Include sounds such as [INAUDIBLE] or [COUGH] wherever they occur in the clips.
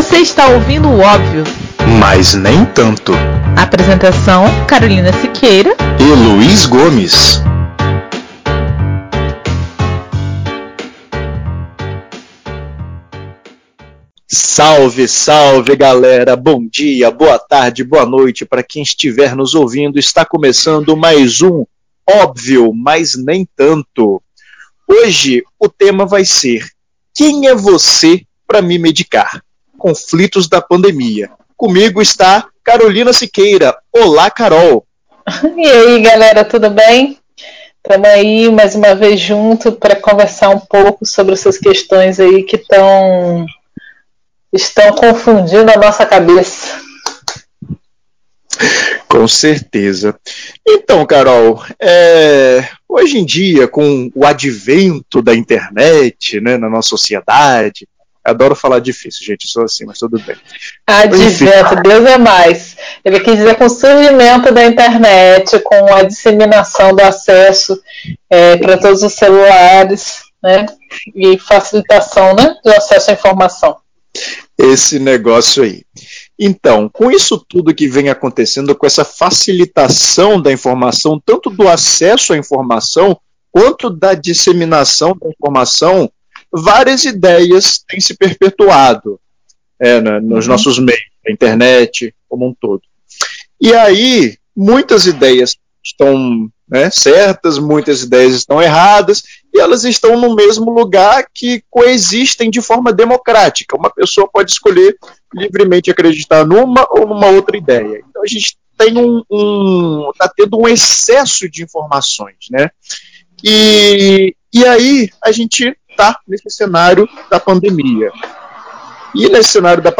Você está ouvindo o óbvio, mas nem tanto. Apresentação: Carolina Siqueira e Luiz Gomes. Salve, salve galera! Bom dia, boa tarde, boa noite para quem estiver nos ouvindo. Está começando mais um Óbvio, mas nem tanto. Hoje o tema vai ser: Quem é você para me medicar? Conflitos da pandemia. Comigo está Carolina Siqueira. Olá, Carol. [LAUGHS] E aí, galera, tudo bem? Estamos aí mais uma vez junto para conversar um pouco sobre essas questões aí que estão estão confundindo a nossa cabeça. Com certeza. Então, Carol, é, hoje em dia, com o advento da internet né, na nossa sociedade, adoro falar difícil, gente, sou assim, mas tudo bem. Advento, Deus é mais. Ele quis dizer com o surgimento da internet, com a disseminação do acesso é, para todos os celulares, né? E facilitação né, do acesso à informação. Esse negócio aí. Então, com isso tudo que vem acontecendo, com essa facilitação da informação, tanto do acesso à informação, quanto da disseminação da informação, várias ideias têm se perpetuado é, né, nos uhum. nossos meios, na internet, como um todo. E aí, muitas ideias estão né, certas, muitas ideias estão erradas, e elas estão no mesmo lugar que coexistem de forma democrática. Uma pessoa pode escolher livremente acreditar numa ou numa outra ideia. Então a gente tem um, um tá tendo um excesso de informações, né? E, e aí a gente está nesse cenário da pandemia. E nesse cenário da,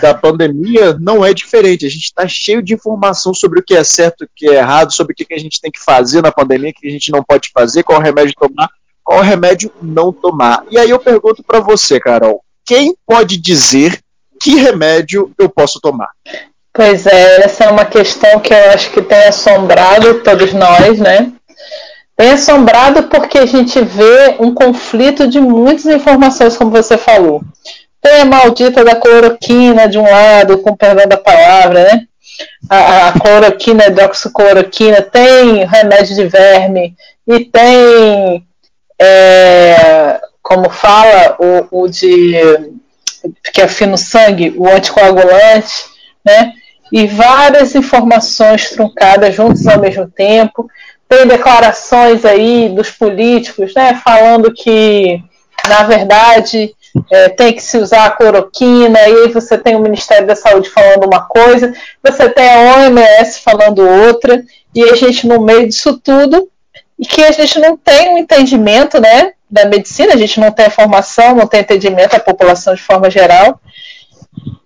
da pandemia não é diferente. A gente está cheio de informação sobre o que é certo o que é errado, sobre o que a gente tem que fazer na pandemia, o que a gente não pode fazer, qual remédio tomar, qual remédio não tomar. E aí eu pergunto para você, Carol, quem pode dizer que remédio eu posso tomar? Pois é, essa é uma questão que eu acho que tem assombrado todos nós, né? Tem assombrado porque a gente vê um conflito de muitas informações, como você falou. Tem a maldita da cloroquina de um lado, com perdão da palavra, né? A, a cloroquina, a hidroxicloroquina, tem remédio de verme e tem, é, como fala, o, o de que afina o sangue, o anticoagulante, né? E várias informações truncadas juntas ao mesmo tempo tem declarações aí dos políticos, né, falando que, na verdade, é, tem que se usar a cloroquina, e aí você tem o Ministério da Saúde falando uma coisa, você tem a OMS falando outra, e a gente no meio disso tudo, e que a gente não tem um entendimento, né, da medicina, a gente não tem a formação, não tem entendimento da população de forma geral,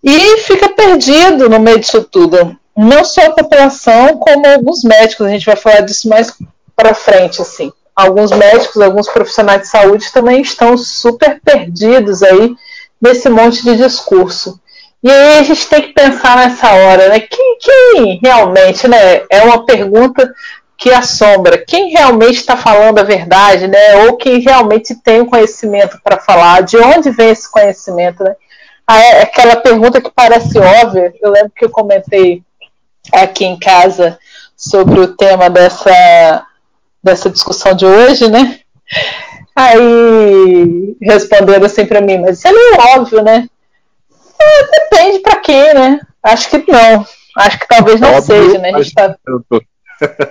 e fica perdido no meio disso tudo não só a população, como alguns médicos, a gente vai falar disso mais para frente, assim. Alguns médicos, alguns profissionais de saúde também estão super perdidos aí nesse monte de discurso. E aí a gente tem que pensar nessa hora, né? Quem, quem realmente, né? É uma pergunta que assombra. Quem realmente está falando a verdade, né? Ou quem realmente tem o conhecimento para falar? De onde vem esse conhecimento, né? Ah, é aquela pergunta que parece óbvia. Eu lembro que eu comentei aqui em casa sobre o tema dessa, dessa discussão de hoje, né? Aí responderam assim para mim, mas isso é meio óbvio, né? É, depende para quem, né? Acho que não. Acho que talvez não óbvio, seja, né? A gente tá...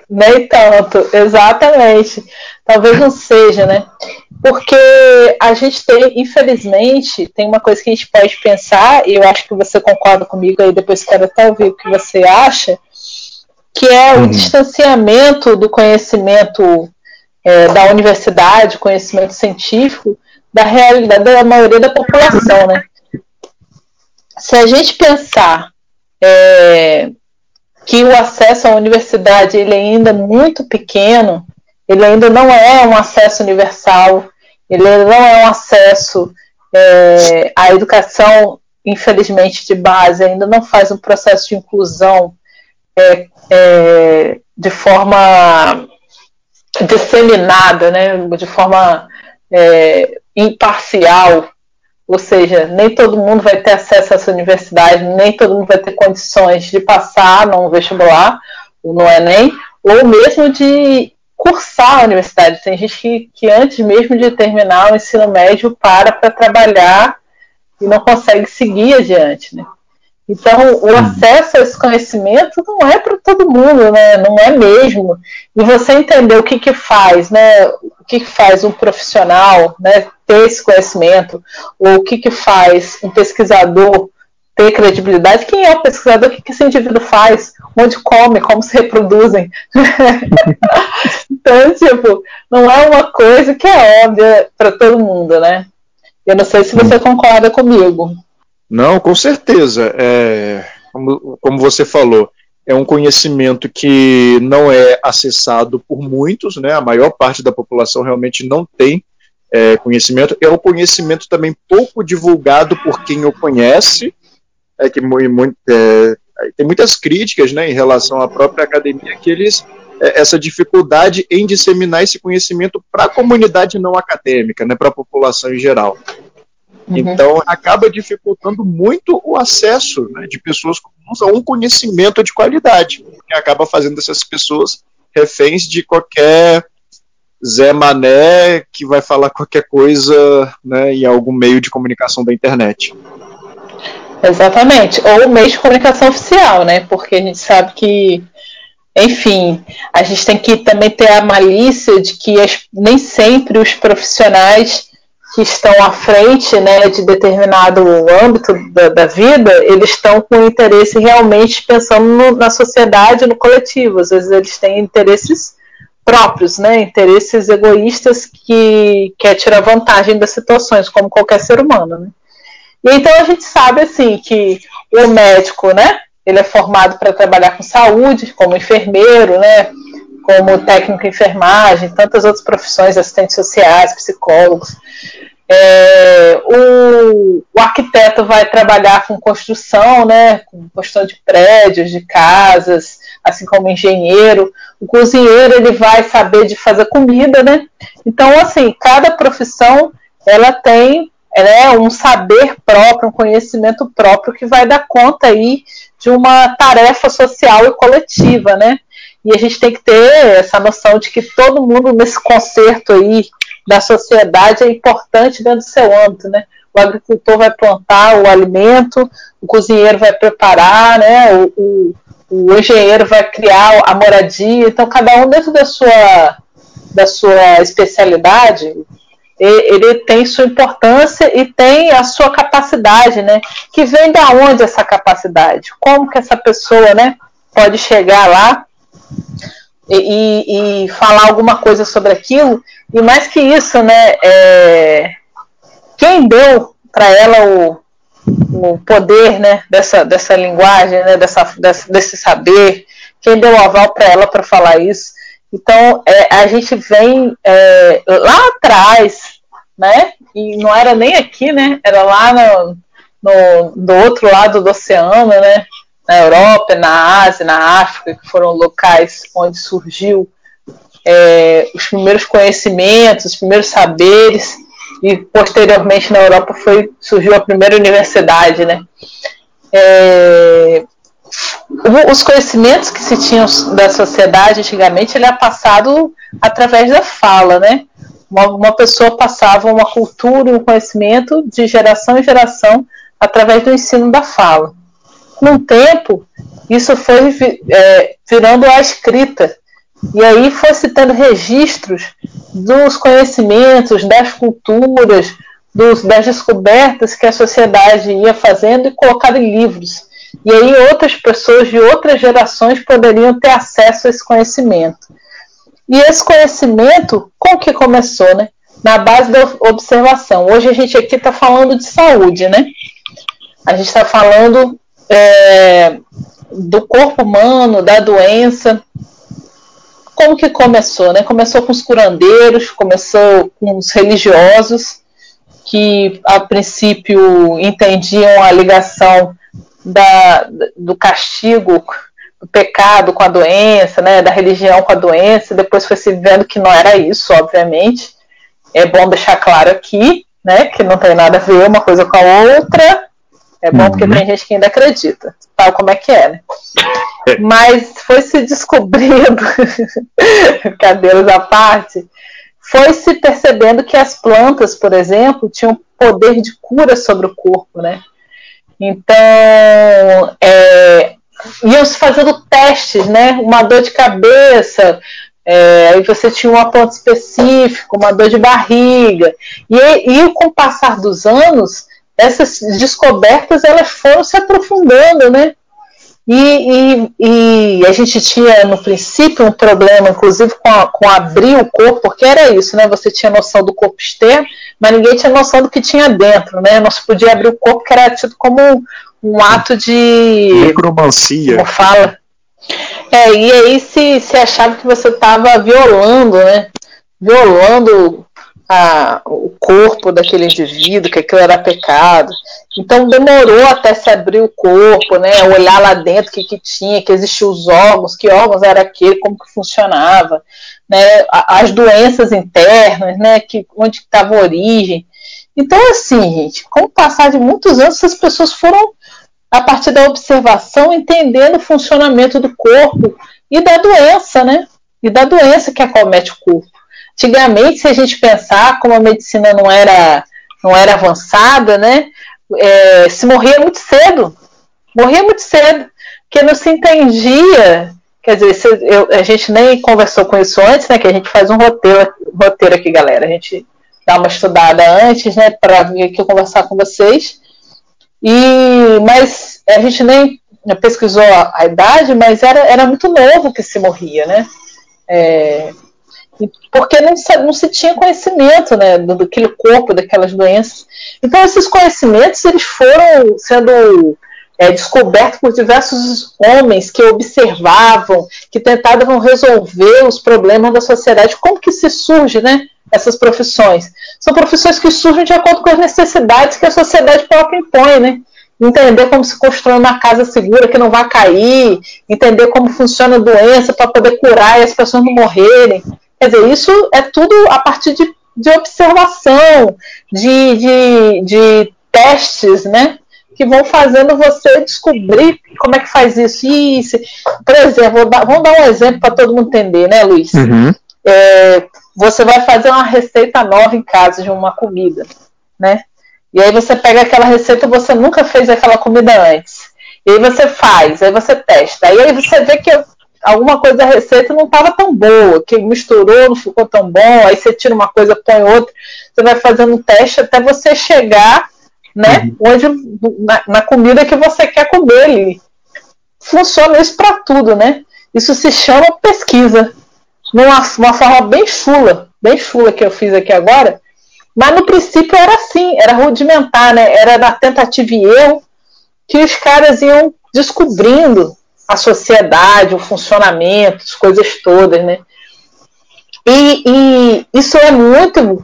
Nem tanto, exatamente. Talvez não seja, né? Porque a gente tem, infelizmente, tem uma coisa que a gente pode pensar, e eu acho que você concorda comigo aí, depois quero até ouvir o que você acha, que é o uhum. distanciamento do conhecimento é, da universidade, conhecimento científico, da realidade da maioria da população, né? Se a gente pensar é, que o acesso à universidade ele é ainda muito pequeno, ele ainda não é um acesso universal, ele não é um acesso é, à educação, infelizmente, de base, ainda não faz um processo de inclusão é, é, de forma disseminada, né, de forma é, imparcial ou seja, nem todo mundo vai ter acesso a essa universidade, nem todo mundo vai ter condições de passar no vestibular, ou no Enem, ou mesmo de cursar a universidade. Tem gente que, que antes mesmo de terminar o ensino médio para para trabalhar e não consegue seguir adiante, né? Então, o acesso a esse conhecimento não é para todo mundo, né? Não é mesmo. E você entender o que que faz, né? O que, que faz um profissional, né? Ter esse conhecimento, ou o que que faz um pesquisador ter credibilidade. Quem é o pesquisador? O que, que esse indivíduo faz? Onde come? Como se reproduzem? [LAUGHS] então, tipo, não é uma coisa que é óbvia para todo mundo, né? Eu não sei se você concorda comigo. Não, com certeza. É, como, como você falou, é um conhecimento que não é acessado por muitos, né? A maior parte da população realmente não tem é, conhecimento. É um conhecimento também pouco divulgado por quem o conhece. É que muito, é, tem muitas críticas, né, em relação à própria academia que eles é, essa dificuldade em disseminar esse conhecimento para a comunidade não acadêmica, né, para a população em geral. Uhum. Então, acaba dificultando muito o acesso né, de pessoas a um conhecimento de qualidade, que acaba fazendo essas pessoas reféns de qualquer Zé Mané que vai falar qualquer coisa né, em algum meio de comunicação da internet. Exatamente, ou meio de comunicação oficial, né? Porque a gente sabe que, enfim, a gente tem que também ter a malícia de que as, nem sempre os profissionais que estão à frente né, de determinado âmbito da, da vida, eles estão com interesse realmente pensando no, na sociedade, no coletivo. Às vezes eles têm interesses próprios, né, interesses egoístas que quer tirar vantagem das situações, como qualquer ser humano. Né? E então a gente sabe assim que o médico, né, ele é formado para trabalhar com saúde, como enfermeiro, né, como técnico em enfermagem, tantas outras profissões, assistentes sociais, psicólogos. É, o, o, arquiteto vai trabalhar com construção, né, com construção de prédios, de casas, assim como engenheiro. O cozinheiro ele vai saber de fazer comida, né? Então, assim, cada profissão ela tem é, um saber próprio, um conhecimento próprio que vai dar conta aí de uma tarefa social e coletiva, né? E a gente tem que ter essa noção de que todo mundo nesse concerto aí da sociedade é importante dentro do seu âmbito, né? O agricultor vai plantar o alimento, o cozinheiro vai preparar, né? O, o, o engenheiro vai criar a moradia. Então, cada um dentro da sua, da sua especialidade, ele tem sua importância e tem a sua capacidade, né? Que vem da onde essa capacidade? Como que essa pessoa, né, pode chegar lá e, e falar alguma coisa sobre aquilo? E mais que isso, né? É, quem deu para ela o, o poder, né, dessa, dessa linguagem, né, dessa, desse, desse saber? Quem deu o aval para ela para falar isso? Então, é, a gente vem é, lá atrás, né? E não era nem aqui, né? Era lá no, no, do outro lado do oceano, né? Na Europa, na Ásia, na África, que foram locais onde surgiu é, os primeiros conhecimentos, os primeiros saberes, e posteriormente na Europa foi, surgiu a primeira universidade, né? É, os conhecimentos que se tinham da sociedade antigamente ele é passado através da fala, né? Uma, uma pessoa passava uma cultura e um conhecimento de geração em geração através do ensino da fala. Com o tempo, isso foi é, virando a escrita. E aí foi se tendo registros dos conhecimentos, das culturas, dos, das descobertas que a sociedade ia fazendo e colocado em livros. E aí outras pessoas de outras gerações poderiam ter acesso a esse conhecimento. E esse conhecimento, como que começou, né? Na base da observação. Hoje a gente aqui está falando de saúde, né? A gente está falando é, do corpo humano, da doença. Como que começou, né? Começou com os curandeiros, começou com os religiosos, que a princípio entendiam a ligação da, do castigo, do pecado com a doença, né, da religião com a doença, depois foi se vendo que não era isso, obviamente. É bom deixar claro aqui, né? Que não tem nada a ver uma coisa com a outra. É bom uhum. porque tem gente que ainda acredita, tal como é que é, né? Mas foi se descobrindo, [LAUGHS] cadeiras à parte, foi se percebendo que as plantas, por exemplo, tinham poder de cura sobre o corpo, né? Então, é, iam se fazendo testes, né? Uma dor de cabeça, é, aí você tinha um ponto específico, uma dor de barriga. E, e com o passar dos anos, essas descobertas elas foram se aprofundando, né? E, e, e, a gente tinha no princípio um problema, inclusive com, a, com abrir o corpo, porque era isso, né? Você tinha noção do corpo externo, mas ninguém tinha noção do que tinha dentro, né? Não se podia abrir o corpo, que era tido como um ato de. Necromancia. Como fala? É, e aí se, se achava que você estava violando, né? Violando a, o corpo daquele indivíduo, que aquilo era pecado. Então demorou até se abrir o corpo, né? Olhar lá dentro o que, que tinha, que existiam os órgãos, que órgãos era aquele, como que funcionava, né? As doenças internas, né? Que, onde estava a origem. Então, assim, gente, com o passar de muitos anos, essas pessoas foram a partir da observação, entendendo o funcionamento do corpo e da doença, né? E da doença que acomete o corpo. Antigamente, se a gente pensar como a medicina não era, não era avançada, né? É, se morria muito cedo. Morria muito cedo. Porque não se entendia. Quer dizer, se, eu, a gente nem conversou com isso antes, né? Que a gente faz um roteiro, roteiro aqui, galera. A gente dá uma estudada antes, né? Para vir aqui conversar com vocês. E, mas a gente nem pesquisou a, a, idade, mas era, era muito novo que se morria, né? É, porque não se, não se tinha conhecimento né, do, daquele corpo, daquelas doenças. Então, esses conhecimentos eles foram sendo é, descobertos por diversos homens que observavam, que tentavam resolver os problemas da sociedade. Como que se surge né, essas profissões? São profissões que surgem de acordo com as necessidades que a sociedade própria impõe, né? Entender como se constrói uma casa segura que não vai cair, entender como funciona a doença para poder curar e as pessoas não morrerem. Quer dizer, isso é tudo a partir de, de observação, de, de, de testes, né? que vão fazendo você descobrir como é que faz isso. isso. Por exemplo, vamos dar um exemplo para todo mundo entender, né, Luiz? Uhum. É, você vai fazer uma receita nova em casa de uma comida, né? E aí você pega aquela receita, você nunca fez aquela comida antes. E aí você faz, aí você testa. Aí você vê que alguma coisa da receita não estava tão boa, que misturou, não ficou tão bom, aí você tira uma coisa, põe outra, você vai fazendo um teste até você chegar, né, uhum. onde, na, na, comida que você quer comer ali. Funciona isso para tudo, né? Isso se chama pesquisa numa uma forma bem chula, bem chula que eu fiz aqui agora, mas no princípio era assim, era rudimentar, né? Era na tentativa e erro que os caras iam descobrindo a sociedade, o funcionamento, as coisas todas, né? E, e isso é muito.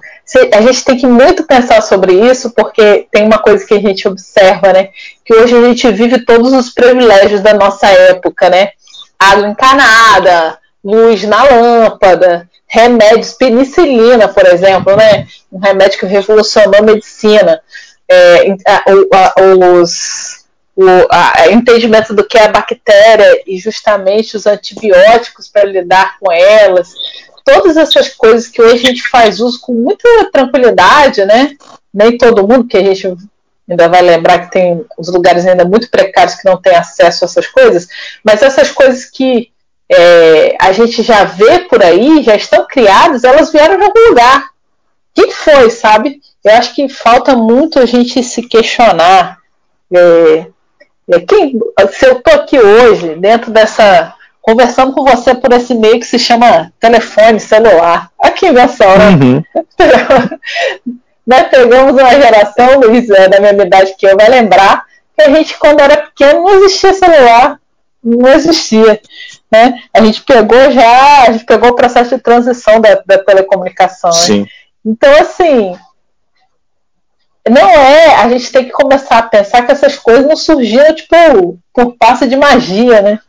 A gente tem que muito pensar sobre isso, porque tem uma coisa que a gente observa, né? Que hoje a gente vive todos os privilégios da nossa época, né? Água encanada, luz na lâmpada, remédios, penicilina, por exemplo, né? Um remédio que revolucionou a medicina. É, os, o a, entendimento do que é a bactéria e justamente os antibióticos para lidar com elas. Todas essas coisas que hoje a gente faz uso com muita tranquilidade, né? Nem todo mundo, que a gente ainda vai lembrar que tem os lugares ainda muito precários que não têm acesso a essas coisas, mas essas coisas que é, a gente já vê por aí, já estão criadas, elas vieram de algum lugar. O que foi, sabe? Eu acho que falta muito a gente se questionar. É, é, quem, se eu estou aqui hoje, dentro dessa. conversando com você por esse meio que se chama telefone celular. Aqui nessa hora. Uhum. [LAUGHS] Nós pegamos uma geração, Luiz, é, da mesma idade que eu, vai lembrar que a gente, quando era pequeno, não existia celular. Não existia. Né? A gente pegou já, a gente pegou o processo de transição da, da telecomunicação. Né? Sim. Né? Então, assim, não é, a gente tem que começar a pensar que essas coisas não surgiram, tipo, por passe de magia, né?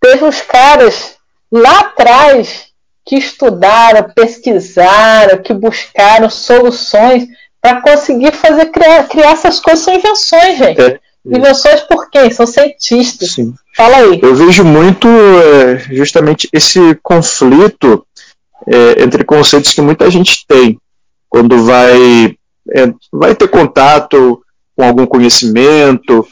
Teve uns caras lá atrás que estudaram, pesquisaram, que buscaram soluções para conseguir fazer criar, criar essas coisas são invenções, gente. É. Invenções por quem? São cientistas. Sim. Fala aí. Eu vejo muito é, justamente esse conflito é, entre conceitos que muita gente tem quando vai, é, vai ter contato com algum conhecimento,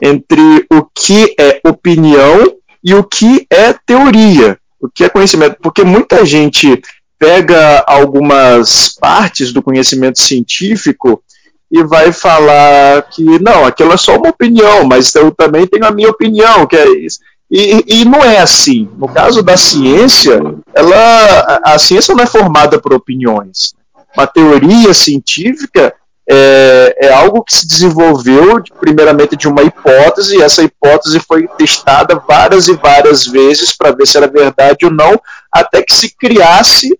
entre o que é opinião e o que é teoria, o que é conhecimento. Porque muita gente pega algumas partes do conhecimento científico e vai falar que não, aquilo é só uma opinião, mas eu também tenho a minha opinião, que é isso. E, e não é assim. No caso da ciência, ela, a, a ciência não é formada por opiniões. Uma teoria científica é, é, algo que se desenvolveu primeiramente de uma hipótese, e essa hipótese foi testada várias e várias vezes para ver se era verdade ou não, até que se criasse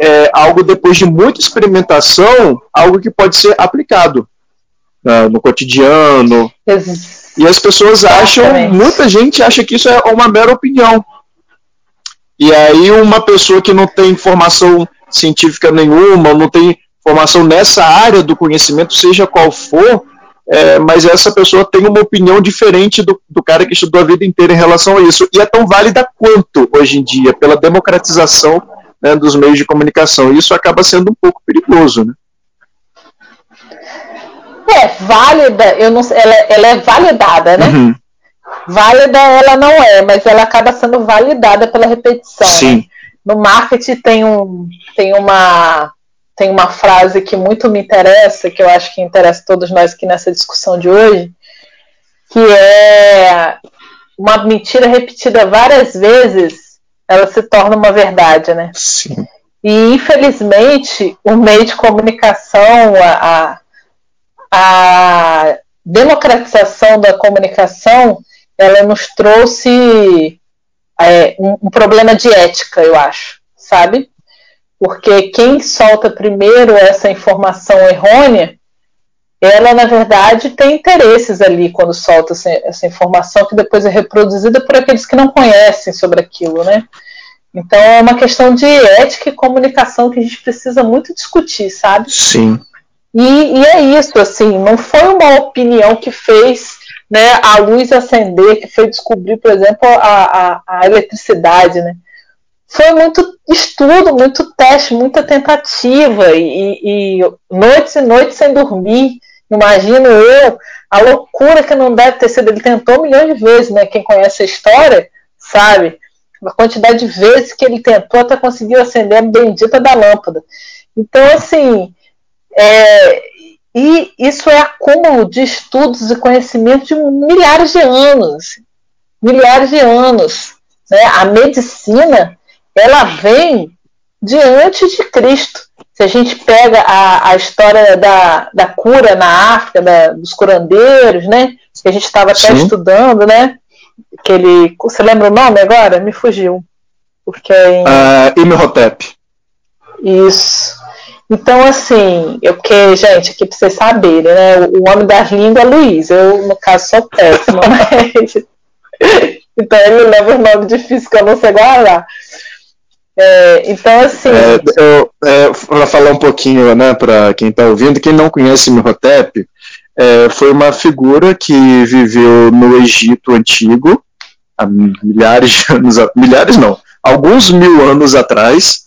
é, algo depois de muita experimentação, algo que pode ser aplicado né, no cotidiano. E as pessoas acham, muita gente acha que isso é uma mera opinião. E aí uma pessoa que não tem formação científica nenhuma, não tem formação nessa área do conhecimento, seja qual for, é, mas essa pessoa tem uma opinião diferente do, do cara que estudou a vida inteira em relação a isso. E é tão válida quanto hoje em dia, pela democratização né, dos meios de comunicação. E isso acaba sendo um pouco perigoso. Né? É, válida, eu não ela, ela é validada, né? Uhum. Válida ela não é, mas ela acaba sendo validada pela repetição. Né? Sim. Né? No marketing tem, um, tem uma tem uma frase que muito me interessa, que eu acho que interessa a todos nós aqui nessa discussão de hoje, que é uma mentira repetida várias vezes, ela se torna uma verdade, né? Sim. E infelizmente o meio de comunicação, a, a democratização da comunicação, ela nos trouxe é, um, um problema de ética, eu acho, sabe? porque quem solta primeiro essa informação errônea, ela na verdade tem interesses ali quando solta essa informação que depois é reproduzida por aqueles que não conhecem sobre aquilo, né? Então é uma questão de ética e comunicação que a gente precisa muito discutir, sabe? Sim. E, e é isso, assim, não foi uma opinião que fez né, a luz acender, que foi descobrir, por exemplo, a, a, a eletricidade, né? foi muito estudo, muito teste, muita tentativa e, e noites e noites sem dormir. Imagino eu a loucura que não deve ter sido. Ele tentou milhões de vezes, né? Quem conhece a história sabe a quantidade de vezes que ele tentou até conseguir acender a bendita da lâmpada. Então, assim, é, e isso é acúmulo de estudos e conhecimento de milhares de anos. Milhares de anos. Né? A medicina ela vem diante de Cristo. Se a gente pega a, a história da, da cura na África, da, dos curandeiros, né? Que a gente estava até Sim. estudando, né? Aquele, você lembra o nome agora? Me fugiu. Porque é em... Uh, Imhotep. Isso. Então, assim, eu que, gente, aqui para vocês saberem, né? O homem das línguas é Luiz. Eu, no caso, sou péssima, [LAUGHS] mas. então ele leva o nome difícil que eu não sei guardar. É, então, assim. É, é, para falar um pouquinho, né, para quem está ouvindo, quem não conhece Imhotep, é, foi uma figura que viveu no Egito Antigo, há milhares de anos, milhares não, alguns mil anos atrás,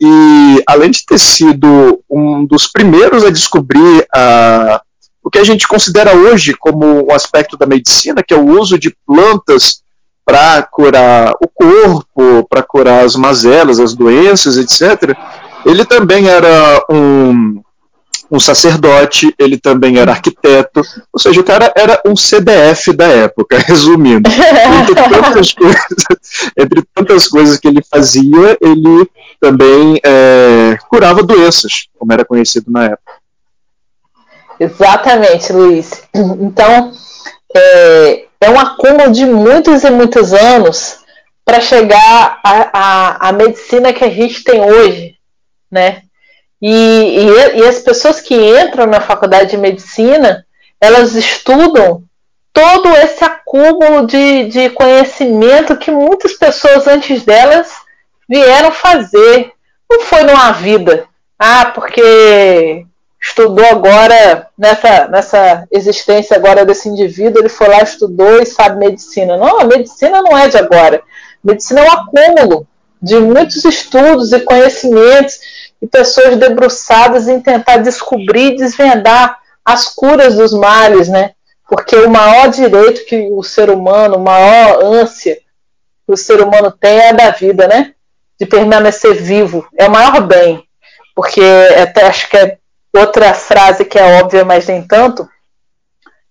e além de ter sido um dos primeiros a descobrir a, o que a gente considera hoje como um aspecto da medicina, que é o uso de plantas para curar o corpo, para curar as mazelas, as doenças, etc. Ele também era um, um sacerdote, ele também era arquiteto, ou seja, o cara era um CDF da época, [LAUGHS] resumindo. Entre [LAUGHS] tantas coisas, entre tantas coisas que ele fazia, ele também é, curava doenças, como era conhecido na época. Exatamente, Luiz. Então, é, é um acúmulo de muitos e muitos anos para chegar à, medicina que a gente tem hoje, né? E, e, e, as pessoas que entram na faculdade de medicina, elas estudam todo esse acúmulo de, de conhecimento que muitas pessoas antes delas vieram fazer. Não foi numa vida. Ah, porque estudou agora, nessa, nessa existência agora desse indivíduo, ele foi lá, estudou e sabe medicina. Não, a medicina não é de agora. Medicina é um acúmulo de muitos estudos e conhecimentos e pessoas debruçadas em tentar descobrir e desvendar as curas dos males, né? Porque o maior direito que o ser humano, a maior ânsia que o ser humano tem é a da vida, né? De permanecer vivo. É o maior bem. Porque até acho que é outra frase que é óbvia, mas nem tanto,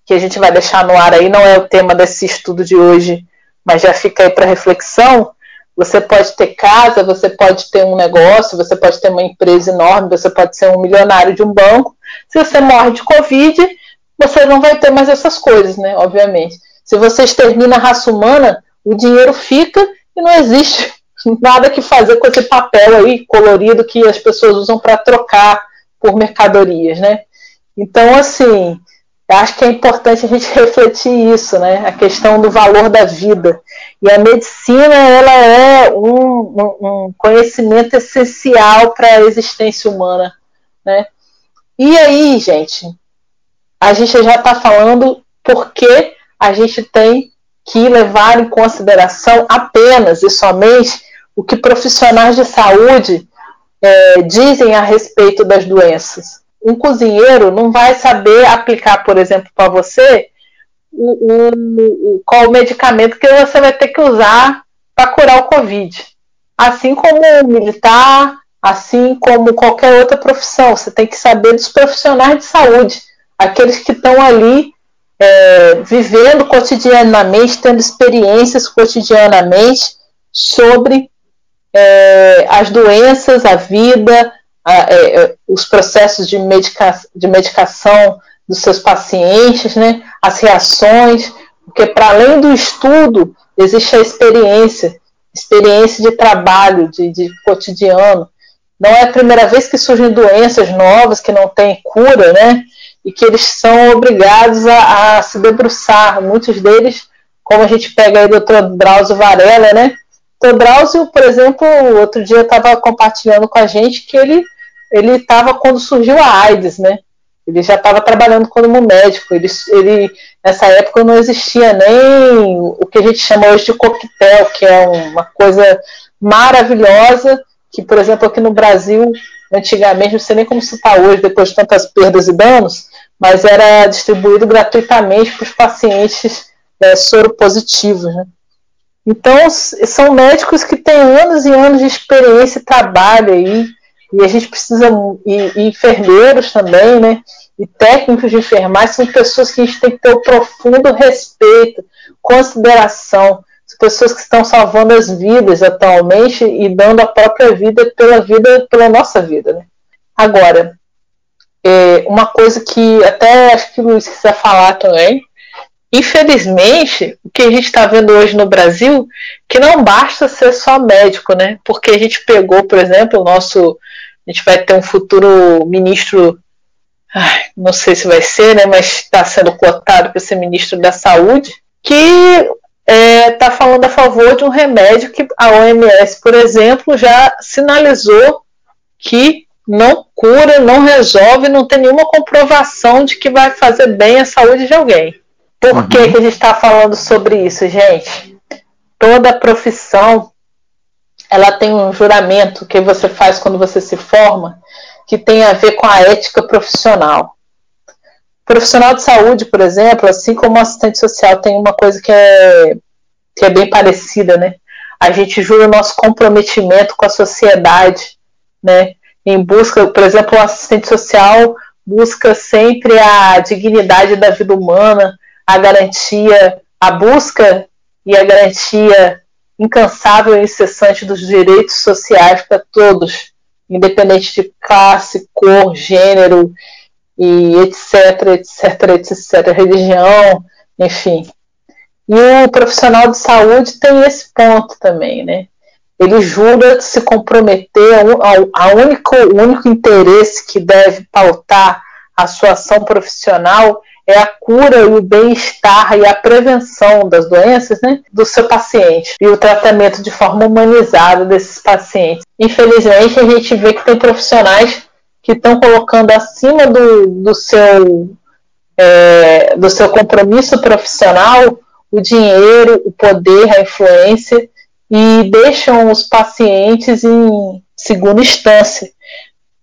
que a gente vai deixar no ar aí, não é o tema desse estudo de hoje, mas já fica aí para reflexão. Você pode ter casa, você pode ter um negócio, você pode ter uma empresa enorme, você pode ser um milionário de um banco. Se você morre de Covid, você não vai ter mais essas coisas, né? Obviamente. Se você extermina a raça humana, o dinheiro fica e não existe [LAUGHS] nada que fazer com esse papel aí colorido que as pessoas usam para trocar por mercadorias, né? Então, assim, acho que é importante a gente [LAUGHS] refletir isso, né? A questão do valor da vida. E a medicina, ela é um, um conhecimento essencial para a existência humana, né? E aí, gente, a gente já está falando porque a gente tem que levar em consideração apenas e somente o que profissionais de saúde é, dizem a respeito das doenças. Um cozinheiro não vai saber aplicar, por exemplo, para você o, o, o, qual o medicamento que você vai ter que usar para curar o Covid. Assim como o militar, assim como qualquer outra profissão, você tem que saber dos profissionais de saúde, aqueles que estão ali é, vivendo cotidianamente, tendo experiências cotidianamente sobre é, as doenças, a vida, a, é, é, os processos de, medica de medicação dos seus pacientes, né, as reações, porque para além do estudo existe a experiência, experiência de trabalho, de, de cotidiano. Não é a primeira vez que surgem doenças novas que não têm cura, né? E que eles são obrigados a, a se debruçar. Muitos deles, como a gente pega aí o doutor Drauzio Varela, né? O Drauzio, por exemplo, outro dia estava compartilhando com a gente que ele ele estava quando surgiu a AIDS, né? Ele já estava trabalhando como médico. Ele, ele, nessa época não existia nem o que a gente chama hoje de coquetel, que é uma coisa maravilhosa, que, por exemplo, aqui no Brasil, antigamente, não sei nem como se está hoje, depois de tantas perdas e danos, mas era distribuído gratuitamente para os pacientes é, soropositivos. Né? Então, são médicos que têm anos e anos de experiência e trabalho aí, e a gente precisa, e, e enfermeiros também, né? E técnicos de enfermagem são pessoas que a gente tem que ter o um profundo respeito, consideração. São pessoas que estão salvando as vidas atualmente e dando a própria vida pela vida, pela nossa vida, né? Agora, é, uma coisa que até acho que o Luiz quiser falar também, Infelizmente, o que a gente está vendo hoje no Brasil, que não basta ser só médico, né? Porque a gente pegou, por exemplo, o nosso. A gente vai ter um futuro ministro, ai, não sei se vai ser, né? Mas está sendo cotado para ser ministro da Saúde, que está é, tá falando a favor de um remédio que a OMS, por exemplo, já sinalizou que não cura, não resolve, não tem nenhuma comprovação de que vai fazer bem à saúde de alguém. Por uhum. que, que a gente está falando sobre isso, gente? Toda profissão ela tem um juramento que você faz quando você se forma que tem a ver com a ética profissional. profissional de saúde, por exemplo, assim como o assistente social, tem uma coisa que é, que é bem parecida, né? A gente jura o nosso comprometimento com a sociedade, né? Em busca, por exemplo, o assistente social busca sempre a dignidade da vida humana, a garantia, a busca e a garantia incansável e incessante dos direitos sociais para todos, independente de classe, cor, gênero e etc, etc, etc, religião, enfim. E o profissional de saúde tem esse ponto também, né? Ele jura se comprometer ao, ao único, único interesse que deve pautar a sua ação profissional é a cura e o bem-estar e a prevenção das doenças né, do seu paciente e o tratamento de forma humanizada desses pacientes. Infelizmente, a gente vê que tem profissionais que estão colocando acima do, do, seu, é, do seu compromisso profissional o dinheiro, o poder, a influência e deixam os pacientes em segunda instância.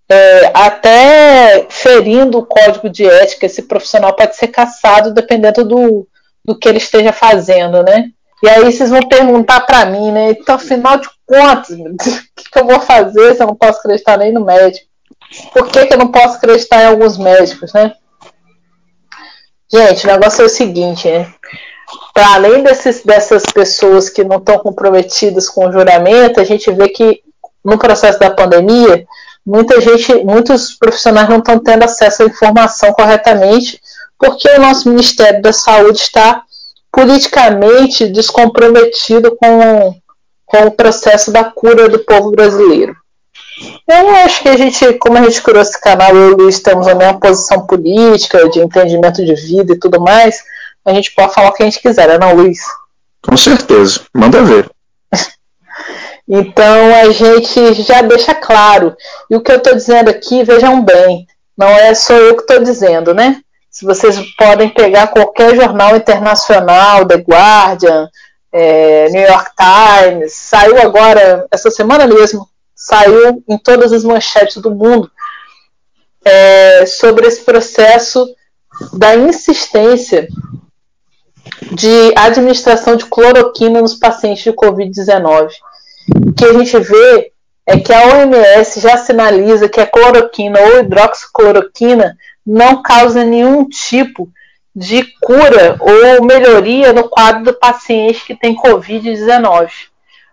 É, até ferindo o código de ética, esse profissional pode ser caçado dependendo do, do que ele esteja fazendo, né? E aí vocês vão perguntar para mim, né? Então, afinal de contas, [LAUGHS] o que, que, eu vou fazer se eu não posso acreditar nem no médico? Por que, que eu não posso acreditar em alguns médicos, né? Gente, o negócio é o seguinte, né? Para além desses, dessas pessoas que não estão comprometidas com o juramento, a gente vê que no processo da pandemia, muita gente, muitos profissionais não estão tendo acesso à informação corretamente, porque o nosso Ministério da Saúde está politicamente descomprometido com, com o processo da cura do povo brasileiro. Eu acho que a gente, como a gente criou esse canal, eu e o Luiz temos a mesma posição política, de entendimento de vida e tudo mais, a gente pode falar o que a gente quiser, né, não, Luiz? Com certeza, manda ver. [LAUGHS] então a gente já deixa claro. E o que eu estou dizendo aqui, vejam bem, não é só eu que estou dizendo, né? Se vocês podem pegar qualquer jornal internacional, The Guardian, é, New York Times, saiu agora, essa semana mesmo, saiu em todas as manchetes do mundo é, sobre esse processo da insistência de administração de cloroquina nos pacientes de Covid-19. O que a gente vê é que a OMS já sinaliza que a cloroquina ou hidroxicloroquina não causa nenhum tipo de cura ou melhoria no quadro do paciente que tem Covid-19.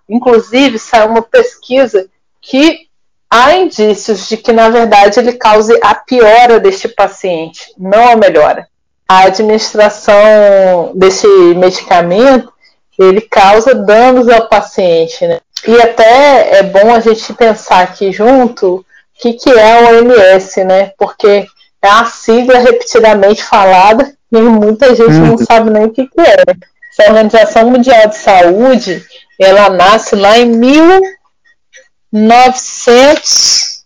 Inclusive, saiu uma pesquisa que há indícios de que, na verdade, ele cause a piora deste paciente, não a melhora. A administração desse medicamento ele causa danos ao paciente, né? E até é bom a gente pensar aqui junto o que, que é a OMS, né? Porque é a sigla repetidamente falada e muita gente não uhum. sabe nem o que, que é. Essa Organização Mundial de Saúde, ela nasce lá em 1900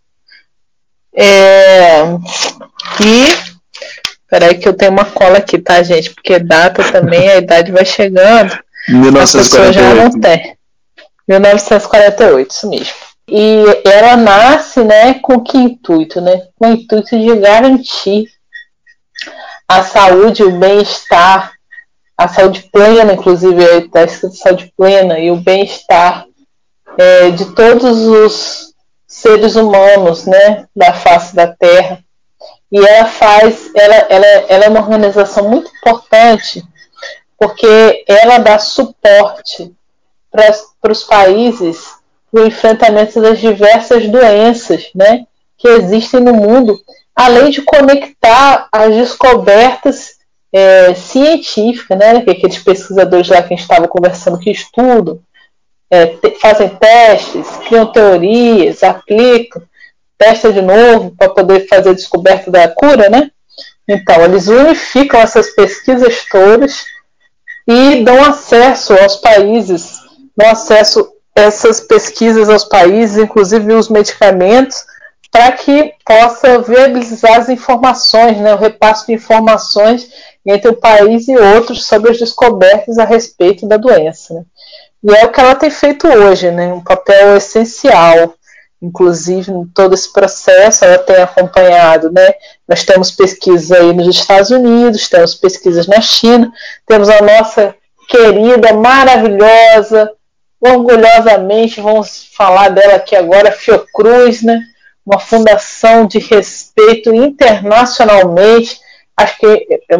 é, e peraí que eu tenho uma cola aqui, tá, gente? Porque data também, a idade vai chegando. 1948. A já não tem. 1948, isso mesmo. E ela nasce, né, com que intuito, né? Com o intuito de garantir a saúde, o bem-estar, a saúde plena, inclusive, escrito saúde plena, e o bem-estar é, de todos os seres humanos, né, da face da Terra. E ela faz, ela, ela, ela é uma organização muito importante, porque ela dá suporte para os países no enfrentamento das diversas doenças né, que existem no mundo, além de conectar as descobertas é, científicas, né, que aqueles pesquisadores lá que a gente estava conversando que estudam, é, te, fazem testes, criam teorias, aplicam, testam de novo para poder fazer a descoberta da cura, né? Então, eles unificam essas pesquisas todas e dão acesso aos países, dão acesso essas pesquisas aos países, inclusive os medicamentos, para que possa viabilizar as informações, né, o repasse de informações entre um país e outros sobre as descobertas a respeito da doença. Né. E é o que ela tem feito hoje, né, um papel essencial, inclusive em todo esse processo, ela tem acompanhado, né, nós temos pesquisas aí nos Estados Unidos, temos pesquisas na China, temos a nossa querida, maravilhosa, orgulhosamente vamos falar dela aqui agora, Fiocruz, né? uma fundação de respeito internacionalmente. Acho que a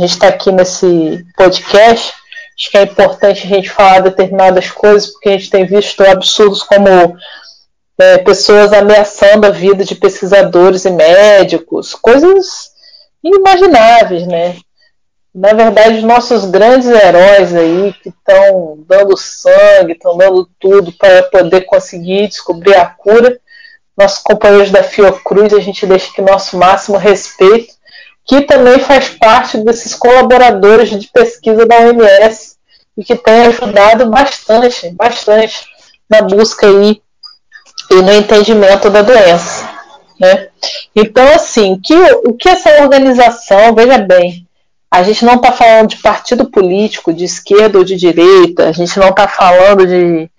gente está aqui nesse podcast, acho que é importante a gente falar determinadas coisas, porque a gente tem visto absurdos como é, pessoas ameaçando a vida de pesquisadores e médicos, coisas inimagináveis, né? Na verdade, os nossos grandes heróis aí que estão dando sangue, estão dando tudo para poder conseguir descobrir a cura, nossos companheiros da Fiocruz, a gente deixa aqui nosso máximo respeito, que também faz parte desses colaboradores de pesquisa da OMS e que tem ajudado bastante, bastante na busca aí e no entendimento da doença. Né? Então, assim, que, o que essa organização, veja bem, a gente não está falando de partido político, de esquerda ou de direita, a gente não está falando de,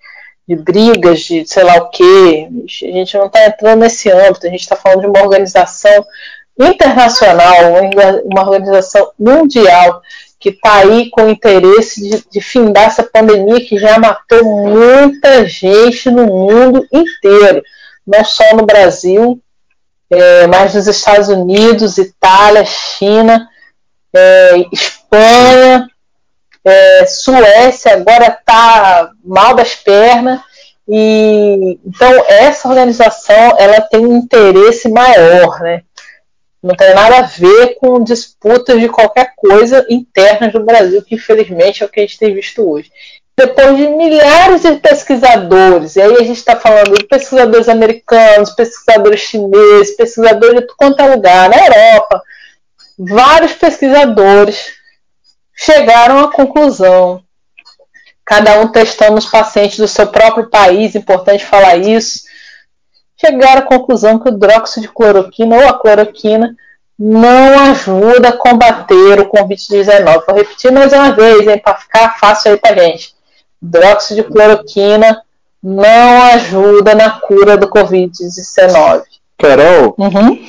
de brigas, de sei lá o quê, a gente não está entrando nesse âmbito, a gente está falando de uma organização internacional, uma organização mundial que está aí com o interesse de, de findar essa pandemia que já matou muita gente no mundo inteiro, não só no Brasil, é, mas nos Estados Unidos, Itália, China, é, Espanha, é, Suécia agora está mal das pernas. E então essa organização ela tem um interesse maior, né? Não tem nada a ver com disputas de qualquer coisa interna do Brasil, que infelizmente é o que a gente tem visto hoje. Depois de milhares de pesquisadores, e aí a gente está falando de pesquisadores americanos, pesquisadores chineses, pesquisadores de quanto é lugar, na Europa, vários pesquisadores chegaram à conclusão, cada um testando os pacientes do seu próprio país, importante falar isso, chegaram à conclusão que o dióxido de cloroquina ou a cloroquina não ajuda a combater o Covid-19. Vou repetir mais uma vez, para ficar fácil aí para gente. Dióxido de cloroquina não ajuda na cura do Covid-19. Carol, uhum.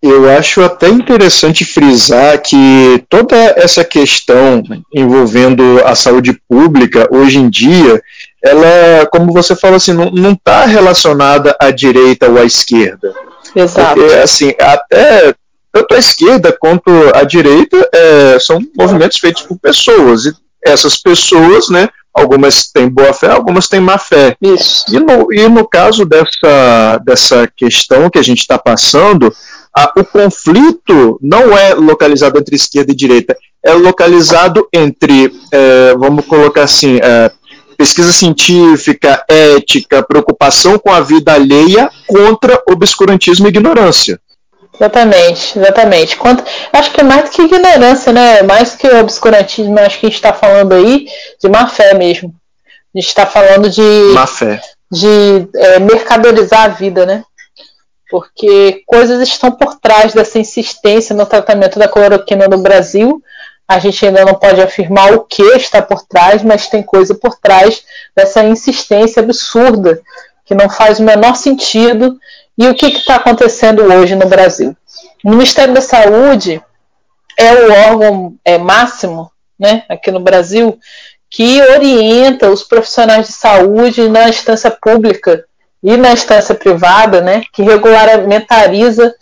Eu acho até interessante frisar que toda essa questão envolvendo a saúde pública hoje em dia ela, como você falou assim, não está relacionada à direita ou à esquerda. Exato. Porque, assim, até tanto a esquerda quanto a direita é, são movimentos feitos por pessoas. E essas pessoas, né, algumas têm boa fé, algumas têm má fé. Isso. E no, e no caso dessa, dessa questão que a gente está passando, a, o conflito não é localizado entre esquerda e direita, é localizado entre, é, vamos colocar assim, é, pesquisa científica, ética, preocupação com a vida alheia contra obscurantismo e ignorância. Exatamente, exatamente. Quanto, acho que é mais do que ignorância, né? Mais do que obscurantismo, acho que a gente está falando aí de má fé mesmo. A gente está falando de. Má fé. De é, mercadorizar a vida, né? Porque coisas estão por trás dessa insistência no tratamento da cloroquina no Brasil a gente ainda não pode afirmar o que está por trás, mas tem coisa por trás dessa insistência absurda, que não faz o menor sentido. E o que está acontecendo hoje no Brasil? O Ministério da Saúde é o órgão é, máximo né, aqui no Brasil que orienta os profissionais de saúde na instância pública e na instância privada, né, que regulamentariza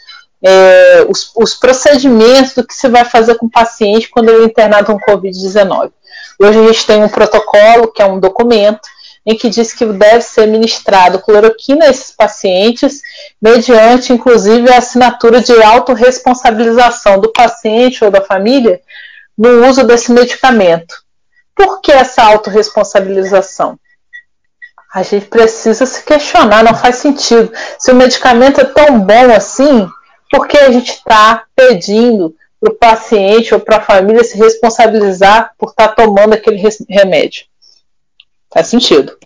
é, os, os, procedimentos do que se vai fazer com o paciente quando ele é internado com Covid-19. Hoje a gente tem um protocolo, que é um documento, em que diz que deve ser ministrado cloroquina a esses pacientes, mediante, inclusive, a assinatura de autorresponsabilização do paciente ou da família no uso desse medicamento. Por que essa autorresponsabilização? A gente precisa se questionar, não faz sentido. Se o medicamento é tão bom assim, porque a gente está pedindo para o paciente ou para a família se responsabilizar por estar tá tomando aquele remédio. Faz sentido.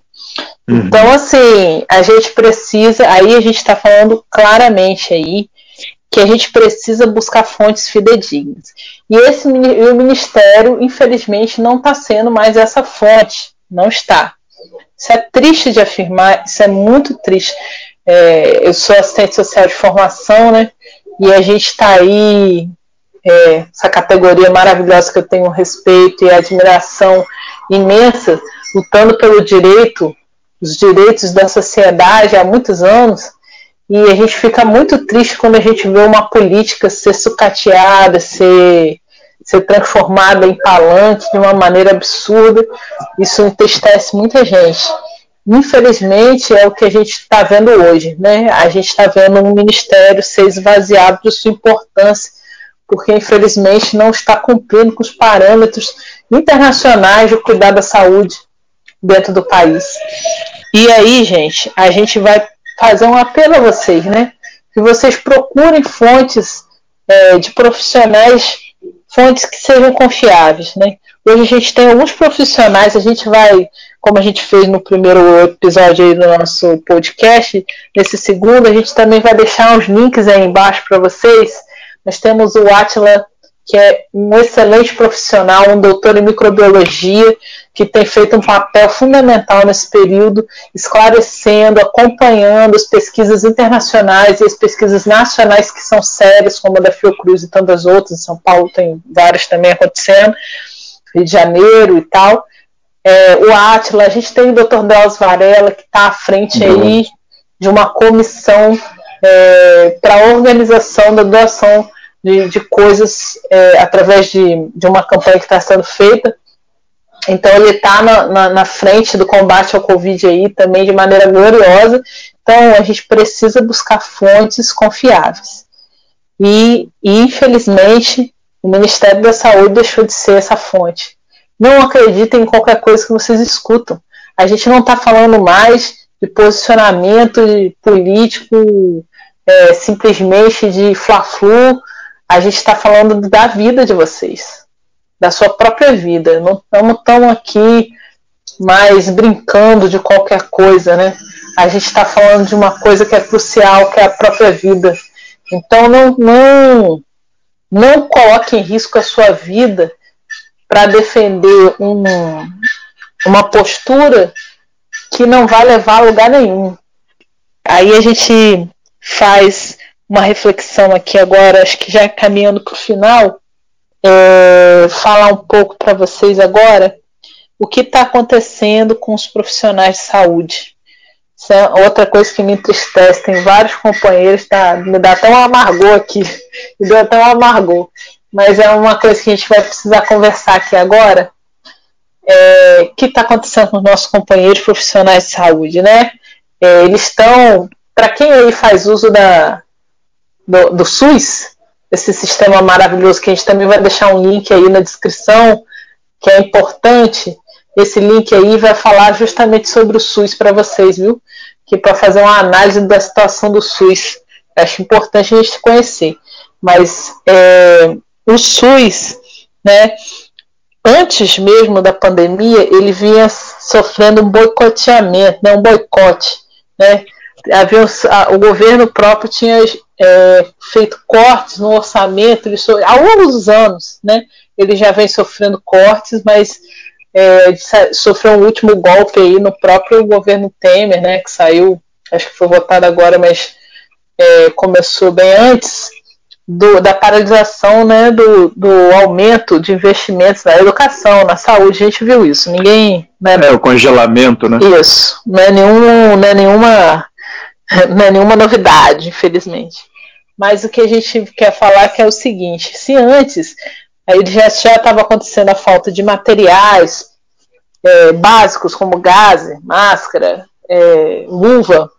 Uhum. Então, assim, a gente precisa, aí a gente está falando claramente aí que a gente precisa buscar fontes fidedignas. E esse e o Ministério, infelizmente, não está sendo mais essa fonte. Não está. Isso é triste de afirmar, isso é muito triste. É, eu sou assistente social de formação, né? E a gente está aí, é, essa categoria maravilhosa que eu tenho respeito e admiração imensa, lutando pelo direito, os direitos da sociedade há muitos anos. E a gente fica muito triste quando a gente vê uma política ser sucateada, ser, ser transformada em palanque de uma maneira absurda. Isso entristece muita gente infelizmente, é o que a gente está vendo hoje. Né? A gente está vendo um ministério ser esvaziado de sua importância, porque, infelizmente, não está cumprindo com os parâmetros internacionais de cuidar da saúde dentro do país. E aí, gente, a gente vai fazer um apelo a vocês, né? Que vocês procurem fontes é, de profissionais, fontes que sejam confiáveis, né? Hoje a gente tem alguns profissionais, a gente vai, como a gente fez no primeiro episódio aí do nosso podcast, nesse segundo a gente também vai deixar uns links aí embaixo para vocês. Nós temos o Atila que é um excelente profissional, um doutor em microbiologia, que tem feito um papel fundamental nesse período, esclarecendo, acompanhando as pesquisas internacionais e as pesquisas nacionais que são sérias, como a da Fiocruz e tantas outras. Em São Paulo tem várias também acontecendo, Rio de Janeiro e tal. É, o Atila, a gente tem o Dr. Drauzio Varela, que está à frente aí de uma comissão é, para a organização da doação de, de coisas é, através de, de uma campanha que está sendo feita. Então ele está na, na, na, frente do combate ao Covid aí também de maneira gloriosa. Então a gente precisa buscar fontes confiáveis. E, infelizmente o Ministério da Saúde deixou de ser essa fonte. Não acreditem em qualquer coisa que vocês escutam. A gente não está falando mais de posicionamento político é, simplesmente de fla-flu a gente está falando da vida de vocês, da sua própria vida. Não estamos aqui mais brincando de qualquer coisa, né? A gente está falando de uma coisa que é crucial, que é a própria vida. Então não, não, não coloque em risco a sua vida para defender um, uma postura que não vai levar a lugar nenhum. Aí a gente faz uma reflexão aqui agora, acho que já caminhando para o final, é, falar um pouco para vocês agora o que está acontecendo com os profissionais de saúde. Isso é outra coisa que me entristece. Tem vários companheiros, tá, me dá até um amargor aqui, [LAUGHS] me deu até um amargor. Mas é uma coisa que a gente vai precisar conversar aqui agora. É, o que está acontecendo com os nossos companheiros profissionais de saúde, né? É, eles estão, para quem aí faz uso da, do, do SUS, esse sistema maravilhoso que a gente também vai deixar um link aí na descrição, que é importante. Esse link aí vai falar justamente sobre o SUS para vocês, viu? Que para fazer uma análise da situação do SUS, acho importante a gente conhecer. Mas é, o SUS, né? Antes mesmo da pandemia, ele vinha sofrendo um boicoteamento, né, um boicote, né? Havia, o governo próprio tinha é, feito cortes no orçamento ele so, ao longo dos anos, né? Ele já vem sofrendo cortes, mas é, sofreu um último golpe aí no próprio governo Temer, né? Que saiu, acho que foi votado agora, mas é, começou bem antes do, da paralisação, né? Do, do aumento de investimentos na educação, na saúde. A gente viu isso. Ninguém. Né, é o congelamento, né? Isso. Não é nenhum, não é nenhuma [LAUGHS] não é nenhuma novidade, infelizmente. Mas o que a gente quer falar que é o seguinte: se antes aí já estava acontecendo a falta de materiais é, básicos como gás, máscara, é, luva,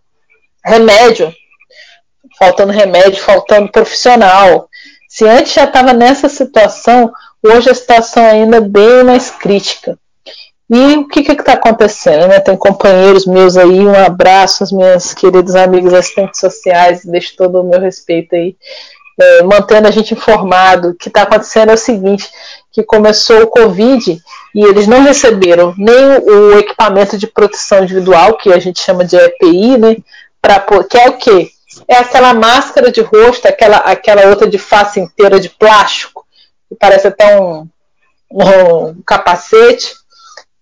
remédio, faltando remédio, faltando profissional. Se antes já estava nessa situação, hoje a situação ainda é bem mais crítica. E o que está acontecendo? Né? Tem companheiros meus aí, um abraço aos meus queridos amigos assistentes sociais, deixo todo o meu respeito aí, é, mantendo a gente informado. O que está acontecendo é o seguinte, que começou o Covid e eles não receberam nem o equipamento de proteção individual, que a gente chama de EPI, né? Pra, que é o quê? É aquela máscara de rosto, aquela, aquela outra de face inteira de plástico, que parece até um, um capacete,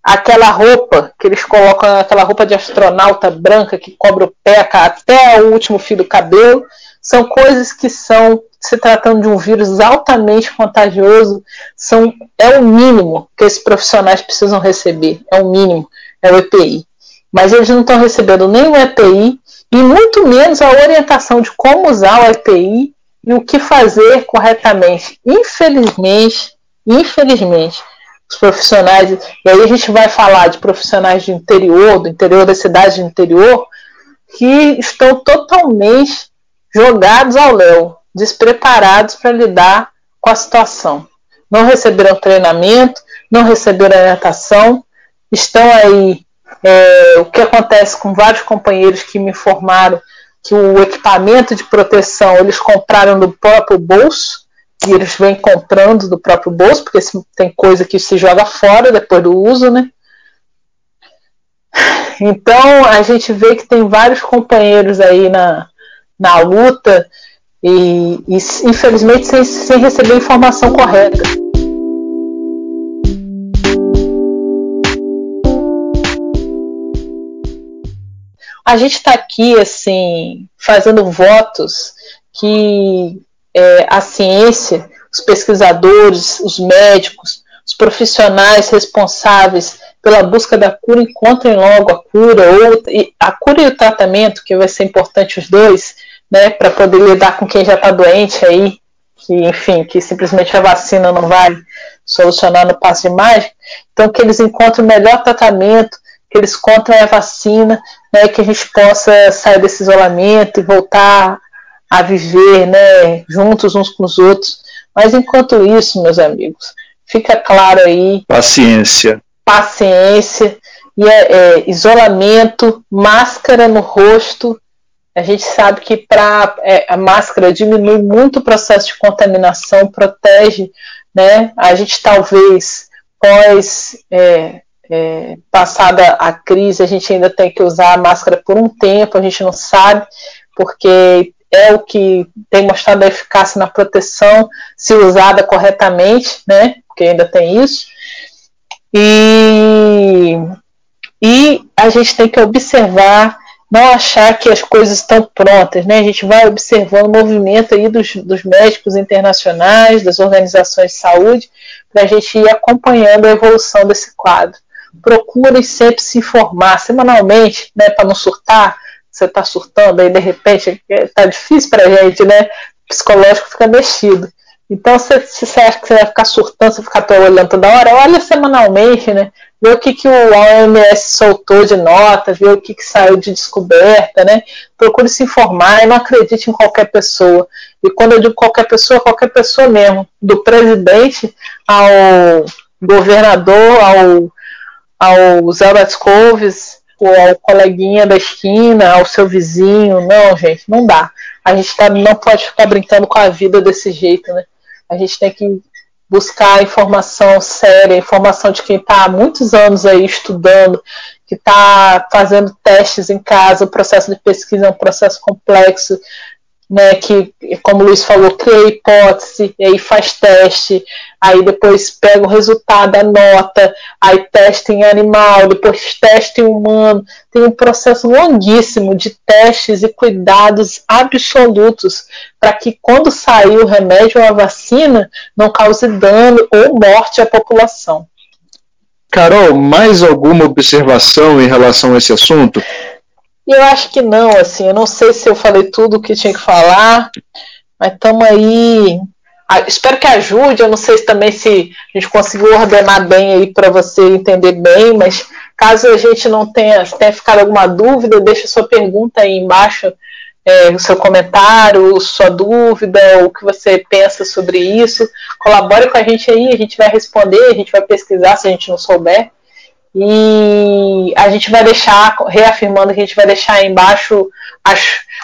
aquela roupa que eles colocam, aquela roupa de astronauta branca que cobre o pé até o último fio do cabelo, são coisas que são, se tratando de um vírus altamente contagioso, são, é o mínimo que esses profissionais precisam receber, é o mínimo, é o EPI. Mas eles não estão recebendo nem o EPI e muito menos a orientação de como usar o EPI e o que fazer corretamente. Infelizmente, infelizmente, os profissionais, e aí a gente vai falar de profissionais de interior, do interior da cidade de interior, que estão totalmente jogados ao léu, despreparados para lidar com a situação. Não receberam treinamento, não receberam orientação, estão aí. É, o que acontece com vários companheiros que me informaram que o equipamento de proteção eles compraram do próprio bolso, e eles vêm comprando do próprio bolso, porque tem coisa que se joga fora depois do uso, né? Então a gente vê que tem vários companheiros aí na, na luta e, e infelizmente sem, sem receber informação correta. A gente está aqui assim fazendo votos que é, a ciência, os pesquisadores, os médicos, os profissionais responsáveis pela busca da cura encontrem logo a cura ou a cura e o tratamento, que vai ser importante os dois, né, para poder lidar com quem já está doente aí, que enfim, que simplesmente a vacina não vai solucionar no passo de mágica. Então que eles encontrem o melhor tratamento, que eles encontrem a vacina, né, que a gente possa sair desse isolamento e voltar a viver, né, juntos uns com os outros. Mas enquanto isso, meus amigos, fica claro aí. Paciência paciência, e é, é, isolamento, máscara no rosto. A gente sabe que pra, é, a máscara diminui muito o processo de contaminação, protege, né? A gente talvez pós é, é, passada a crise, a gente ainda tem que usar a máscara por um tempo, a gente não sabe, porque é o que tem mostrado a eficácia na proteção, se usada corretamente, né? Porque ainda tem isso. E, e a gente tem que observar, não achar que as coisas estão prontas, né? A gente vai observando o movimento aí dos, dos médicos internacionais, das organizações de saúde, para a gente ir acompanhando a evolução desse quadro. Procurem sempre se informar semanalmente, né, para não surtar. Você está surtando aí de repente, está difícil para a gente, né? O psicológico fica mexido. Então, se, se, você acha que você vai ficar surtando, você ficar olhando toda hora, olha semanalmente, né? Vê o que, que o OMS soltou de nota, vê o que, que saiu de descoberta, né? Procure se informar e não acredite em qualquer pessoa. E quando eu digo qualquer pessoa, qualquer pessoa mesmo, do presidente ao governador, ao, ao Zé das Ou ao coleguinha da esquina, ao seu vizinho. Não, gente, não dá. A gente tá, não pode ficar brincando com a vida desse jeito, né? A gente tem que buscar informação séria, informação de quem está há muitos anos aí estudando, que está fazendo testes em casa. O processo de pesquisa é um processo complexo, né, que, como o Luiz falou, cria hipótese, e aí faz teste, aí depois pega o resultado, anota, aí testa em animal, depois testa em humano. Tem um processo longuíssimo de testes e cuidados absolutos para que quando sair o remédio ou a vacina não cause dano ou morte à população. Carol, mais alguma observação em relação a esse assunto? Eu acho que não, assim, eu não sei se eu falei tudo o que tinha que falar, mas estamos aí. Ah, espero que ajude, eu não sei se também se a gente conseguiu ordenar bem aí para você entender bem, mas caso a gente não tenha, tenha ficado alguma dúvida, deixa sua pergunta aí embaixo, é, o seu comentário, sua dúvida, o que você pensa sobre isso. Colabore com a gente aí, a gente vai responder, a gente vai pesquisar se a gente não souber. E a gente vai deixar, reafirmando que a gente vai deixar aí embaixo as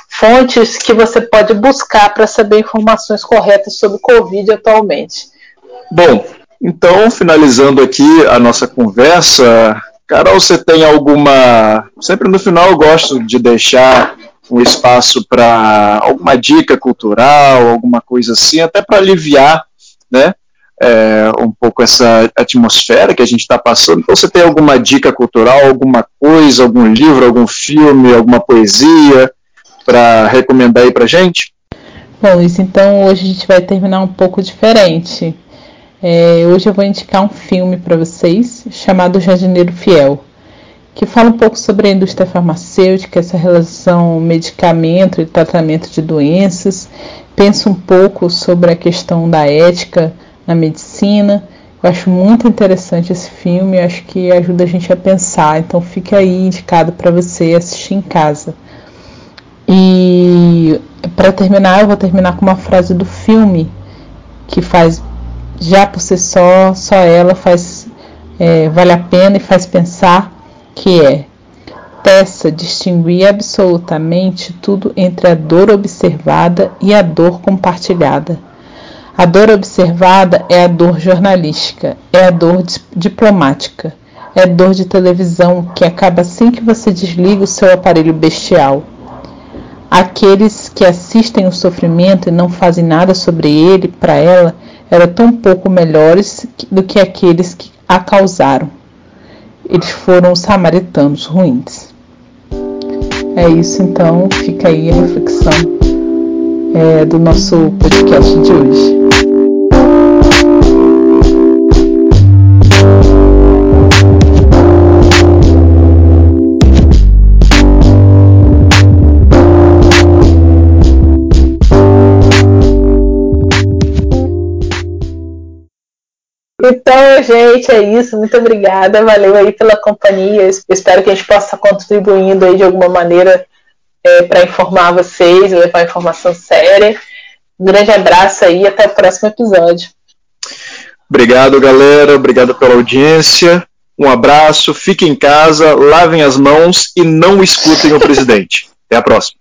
fontes que você pode buscar para saber informações corretas sobre o Covid atualmente. Bom, então, finalizando aqui a nossa conversa, Carol, você tem alguma. Sempre no final eu gosto de deixar um espaço para alguma dica cultural, alguma coisa assim, até para aliviar né, é, um pouco essa atmosfera que a gente está passando. Então, você tem alguma dica cultural, alguma coisa, algum livro, algum filme, alguma poesia para recomendar aí para gente? Bom, isso então hoje a gente vai terminar um pouco diferente. É, hoje eu vou indicar um filme para vocês chamado Jardineiro Fiel, que fala um pouco sobre a indústria farmacêutica, essa relação medicamento e tratamento de doenças, pensa um pouco sobre a questão da ética na medicina. Eu acho muito interessante esse filme, acho que ajuda a gente a pensar, então fica aí indicado para você assistir em casa. E para terminar, eu vou terminar com uma frase do filme que faz já por si só, só ela faz é, vale a pena e faz pensar que é peça distinguir absolutamente tudo entre a dor observada e a dor compartilhada A dor observada é a dor jornalística, é a dor diplomática, é a dor de televisão que acaba assim que você desliga o seu aparelho bestial. Aqueles que assistem o sofrimento e não fazem nada sobre ele, para ela, eram tão pouco melhores do que aqueles que a causaram. Eles foram os samaritanos ruins. É isso então, fica aí a reflexão é, do nosso podcast de hoje. Então, gente, é isso. Muito obrigada. Valeu aí pela companhia. espero que a gente possa contribuindo aí de alguma maneira é, para informar vocês, levar informação séria. Um grande abraço aí e até o próximo episódio. Obrigado, galera. Obrigado pela audiência. Um abraço. Fiquem em casa, lavem as mãos e não escutem o presidente. [LAUGHS] Até a próxima.